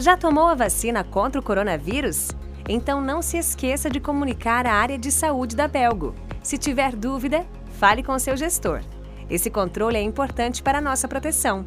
Já tomou a vacina contra o coronavírus? Então não se esqueça de comunicar à área de saúde da Belgo. Se tiver dúvida, fale com seu gestor. Esse controle é importante para a nossa proteção.